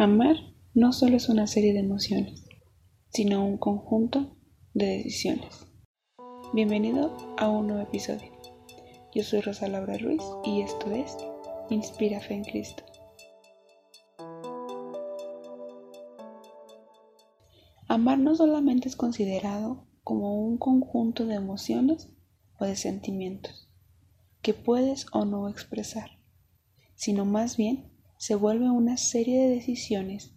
Amar no solo es una serie de emociones, sino un conjunto de decisiones. Bienvenido a un nuevo episodio. Yo soy Rosa Laura Ruiz y esto es Inspira Fe en Cristo. Amar no solamente es considerado como un conjunto de emociones o de sentimientos que puedes o no expresar, sino más bien se vuelve una serie de decisiones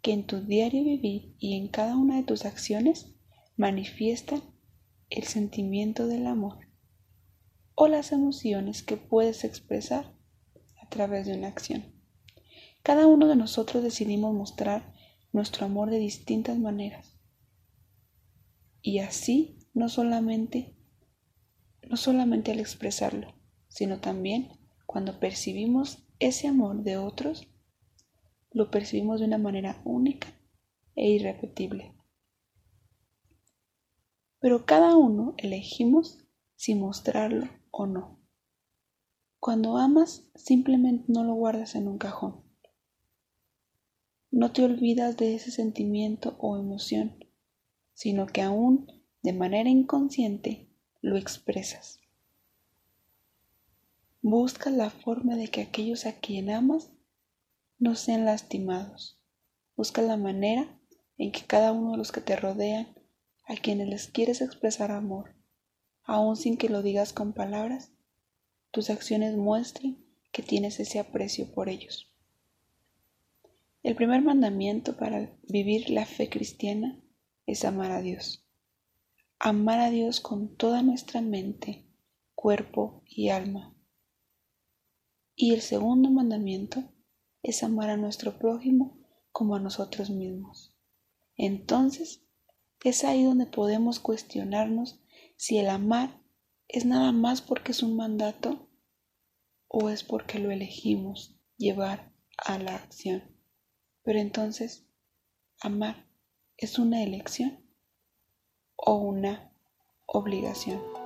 que en tu diario vivir y en cada una de tus acciones manifiestan el sentimiento del amor o las emociones que puedes expresar a través de una acción. Cada uno de nosotros decidimos mostrar nuestro amor de distintas maneras. Y así no solamente no solamente al expresarlo, sino también cuando percibimos ese amor de otros lo percibimos de una manera única e irrepetible. Pero cada uno elegimos si mostrarlo o no. Cuando amas, simplemente no lo guardas en un cajón. No te olvidas de ese sentimiento o emoción, sino que aún de manera inconsciente lo expresas. Busca la forma de que aquellos a quien amas no sean lastimados. Busca la manera en que cada uno de los que te rodean, a quienes les quieres expresar amor, aun sin que lo digas con palabras, tus acciones muestren que tienes ese aprecio por ellos. El primer mandamiento para vivir la fe cristiana es amar a Dios. Amar a Dios con toda nuestra mente, cuerpo y alma y el segundo mandamiento es amar a nuestro prójimo como a nosotros mismos. Entonces, es ahí donde podemos cuestionarnos si el amar es nada más porque es un mandato o es porque lo elegimos llevar a la acción. Pero entonces, amar es una elección o una obligación.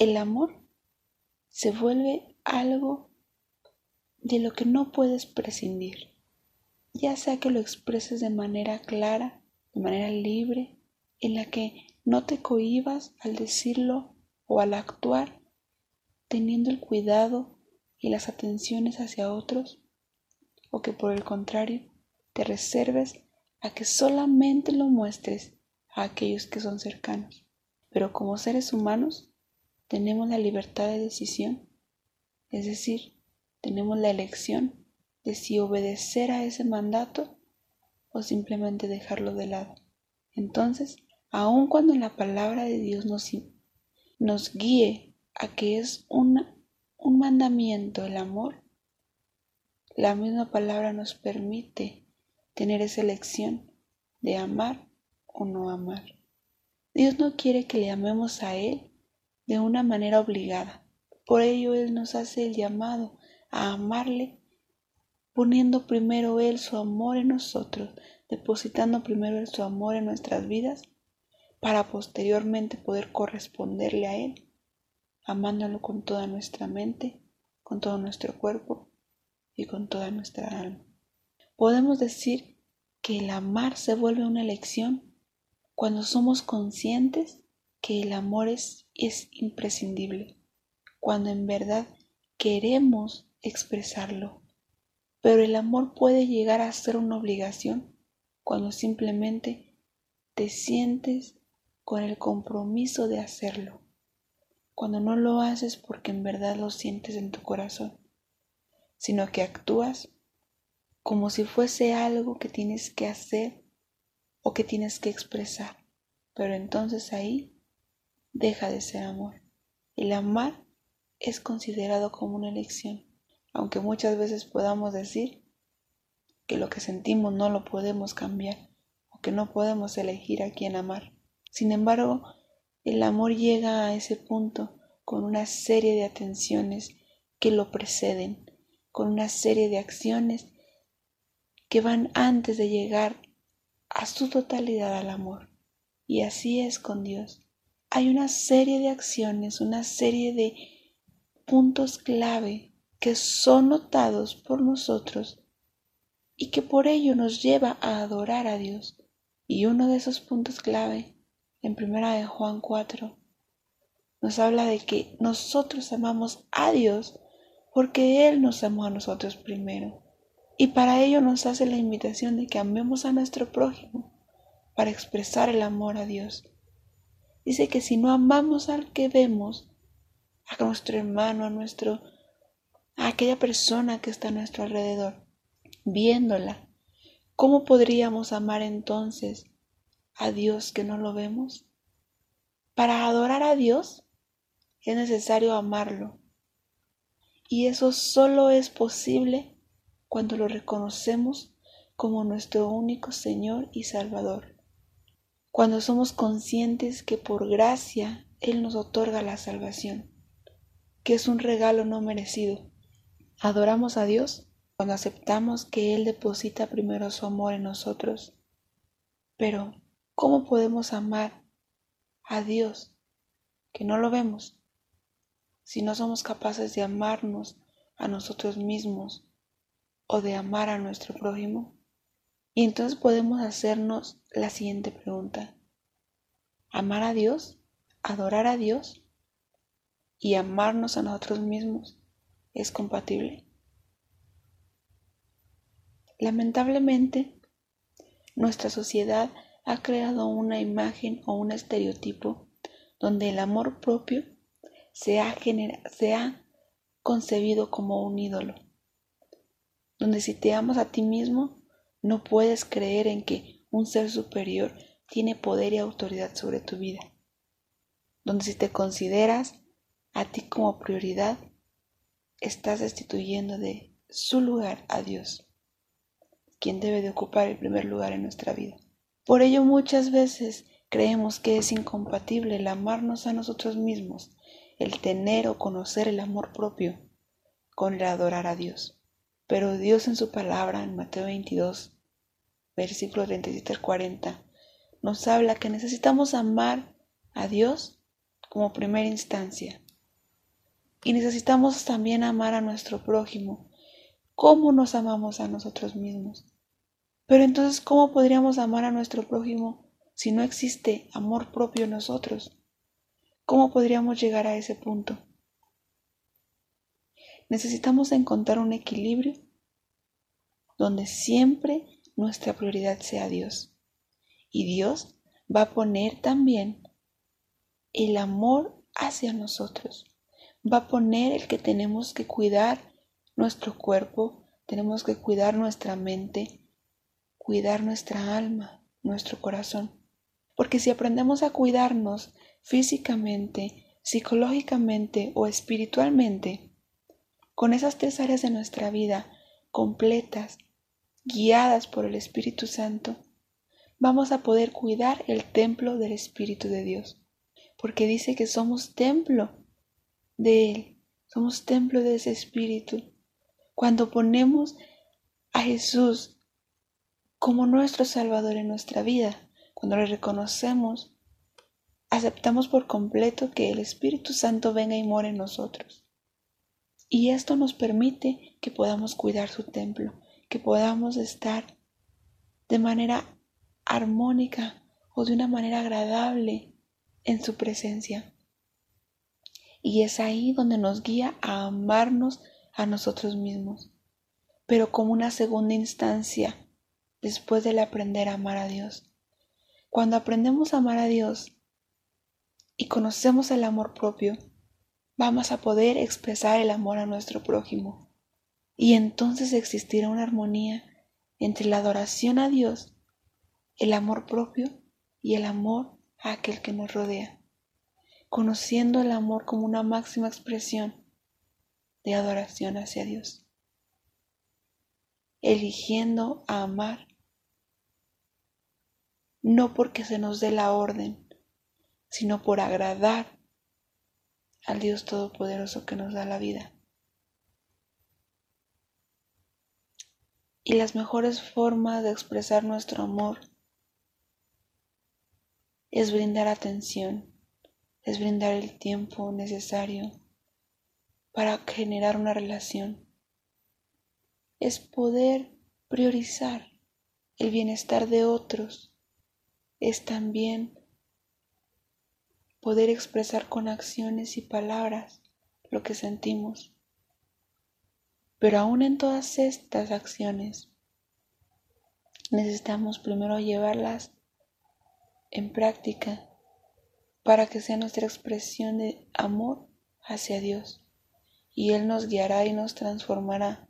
El amor se vuelve algo de lo que no puedes prescindir, ya sea que lo expreses de manera clara, de manera libre, en la que no te cohibas al decirlo o al actuar, teniendo el cuidado y las atenciones hacia otros, o que por el contrario te reserves a que solamente lo muestres a aquellos que son cercanos. Pero como seres humanos tenemos la libertad de decisión, es decir, tenemos la elección de si obedecer a ese mandato o simplemente dejarlo de lado. Entonces, aun cuando la palabra de Dios nos, nos guíe a que es un mandamiento el amor, la misma palabra nos permite tener esa elección de amar o no amar. Dios no quiere que le amemos a Él de una manera obligada. Por ello Él nos hace el llamado a amarle, poniendo primero Él su amor en nosotros, depositando primero Él su amor en nuestras vidas, para posteriormente poder corresponderle a Él, amándolo con toda nuestra mente, con todo nuestro cuerpo y con toda nuestra alma. Podemos decir que el amar se vuelve una elección cuando somos conscientes que el amor es, es imprescindible, cuando en verdad queremos expresarlo. Pero el amor puede llegar a ser una obligación cuando simplemente te sientes con el compromiso de hacerlo, cuando no lo haces porque en verdad lo sientes en tu corazón, sino que actúas como si fuese algo que tienes que hacer o que tienes que expresar. Pero entonces ahí deja de ser amor. El amar es considerado como una elección, aunque muchas veces podamos decir que lo que sentimos no lo podemos cambiar o que no podemos elegir a quién amar. Sin embargo, el amor llega a ese punto con una serie de atenciones que lo preceden, con una serie de acciones que van antes de llegar a su totalidad al amor. Y así es con Dios. Hay una serie de acciones, una serie de puntos clave que son notados por nosotros y que por ello nos lleva a adorar a Dios. Y uno de esos puntos clave, en primera de Juan 4, nos habla de que nosotros amamos a Dios porque Él nos amó a nosotros primero. Y para ello nos hace la invitación de que amemos a nuestro prójimo, para expresar el amor a Dios. Dice que si no amamos al que vemos, a nuestro hermano, a nuestro a aquella persona que está a nuestro alrededor, viéndola, ¿cómo podríamos amar entonces a Dios que no lo vemos? Para adorar a Dios es necesario amarlo. Y eso solo es posible cuando lo reconocemos como nuestro único Señor y Salvador. Cuando somos conscientes que por gracia Él nos otorga la salvación, que es un regalo no merecido. Adoramos a Dios cuando aceptamos que Él deposita primero su amor en nosotros. Pero, ¿cómo podemos amar a Dios que no lo vemos si no somos capaces de amarnos a nosotros mismos o de amar a nuestro prójimo? Y entonces podemos hacernos la siguiente pregunta. ¿Amar a Dios? ¿Adorar a Dios? ¿Y amarnos a nosotros mismos es compatible? Lamentablemente, nuestra sociedad ha creado una imagen o un estereotipo donde el amor propio se ha, se ha concebido como un ídolo, donde si te amas a ti mismo, no puedes creer en que un ser superior tiene poder y autoridad sobre tu vida, donde si te consideras a ti como prioridad, estás destituyendo de su lugar a Dios, quien debe de ocupar el primer lugar en nuestra vida. Por ello muchas veces creemos que es incompatible el amarnos a nosotros mismos el tener o conocer el amor propio con el adorar a Dios. Pero Dios en su palabra, en Mateo 22, versículo 37 al 40, nos habla que necesitamos amar a Dios como primera instancia. Y necesitamos también amar a nuestro prójimo, como nos amamos a nosotros mismos. Pero entonces, ¿cómo podríamos amar a nuestro prójimo si no existe amor propio en nosotros? ¿Cómo podríamos llegar a ese punto? Necesitamos encontrar un equilibrio donde siempre nuestra prioridad sea Dios. Y Dios va a poner también el amor hacia nosotros. Va a poner el que tenemos que cuidar nuestro cuerpo, tenemos que cuidar nuestra mente, cuidar nuestra alma, nuestro corazón. Porque si aprendemos a cuidarnos físicamente, psicológicamente o espiritualmente, con esas tres áreas de nuestra vida completas, guiadas por el Espíritu Santo, vamos a poder cuidar el templo del Espíritu de Dios, porque dice que somos templo de Él, somos templo de ese Espíritu. Cuando ponemos a Jesús como nuestro Salvador en nuestra vida, cuando le reconocemos aceptamos por completo que el Espíritu Santo venga y more en nosotros. Y esto nos permite que podamos cuidar su templo, que podamos estar de manera armónica o de una manera agradable en su presencia. Y es ahí donde nos guía a amarnos a nosotros mismos, pero como una segunda instancia después del aprender a amar a Dios. Cuando aprendemos a amar a Dios, y conocemos el amor propio, vamos a poder expresar el amor a nuestro prójimo. Y entonces existirá una armonía entre la adoración a Dios, el amor propio y el amor a aquel que nos rodea, conociendo el amor como una máxima expresión de adoración hacia Dios, eligiendo a amar, no porque se nos dé la orden, sino por agradar al Dios Todopoderoso que nos da la vida. Y las mejores formas de expresar nuestro amor es brindar atención, es brindar el tiempo necesario para generar una relación. Es poder priorizar el bienestar de otros. Es también poder expresar con acciones y palabras lo que sentimos. Pero aún en todas estas acciones necesitamos primero llevarlas en práctica para que sea nuestra expresión de amor hacia Dios. Y Él nos guiará y nos transformará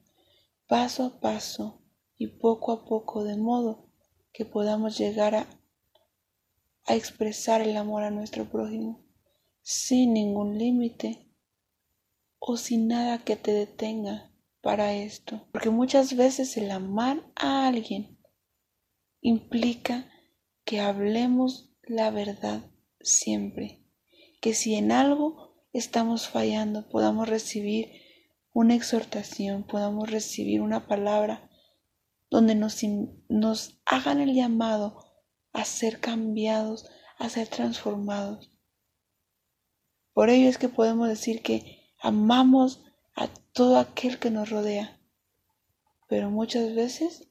paso a paso y poco a poco de modo que podamos llegar a, a expresar el amor a nuestro prójimo sin ningún límite o sin nada que te detenga para esto. Porque muchas veces el amar a alguien implica que hablemos la verdad siempre. Que si en algo estamos fallando, podamos recibir una exhortación, podamos recibir una palabra donde nos, nos hagan el llamado a ser cambiados, a ser transformados. Por ello es que podemos decir que amamos a todo aquel que nos rodea, pero muchas veces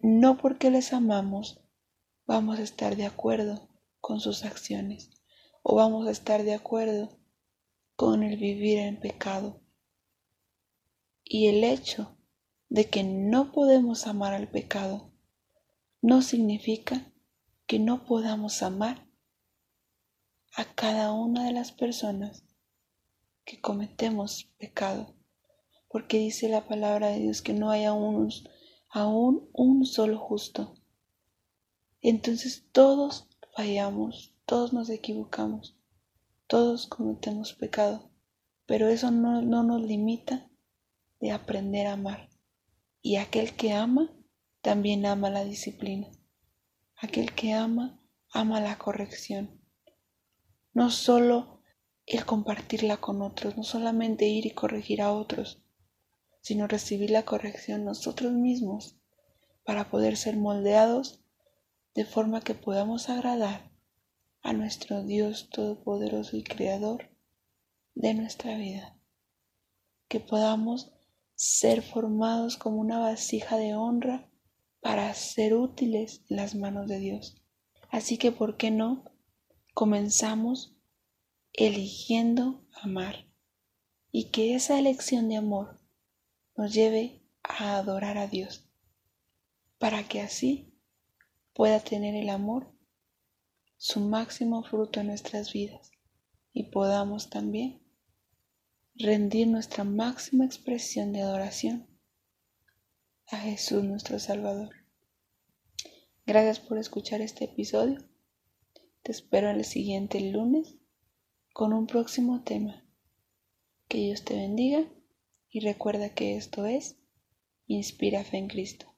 no porque les amamos vamos a estar de acuerdo con sus acciones o vamos a estar de acuerdo con el vivir en pecado. Y el hecho de que no podemos amar al pecado no significa que no podamos amar a cada una de las personas que cometemos pecado, porque dice la palabra de Dios que no hay aún, un solo justo. Entonces todos fallamos, todos nos equivocamos, todos cometemos pecado, pero eso no, no nos limita de aprender a amar. Y aquel que ama, también ama la disciplina. Aquel que ama, ama la corrección. No solo el compartirla con otros, no solamente ir y corregir a otros, sino recibir la corrección nosotros mismos para poder ser moldeados de forma que podamos agradar a nuestro Dios Todopoderoso y Creador de nuestra vida. Que podamos ser formados como una vasija de honra para ser útiles las manos de Dios. Así que, ¿por qué no? Comenzamos eligiendo amar y que esa elección de amor nos lleve a adorar a Dios, para que así pueda tener el amor su máximo fruto en nuestras vidas y podamos también rendir nuestra máxima expresión de adoración a Jesús nuestro Salvador. Gracias por escuchar este episodio. Te espero el siguiente lunes con un próximo tema. Que Dios te bendiga y recuerda que esto es Inspira Fe en Cristo.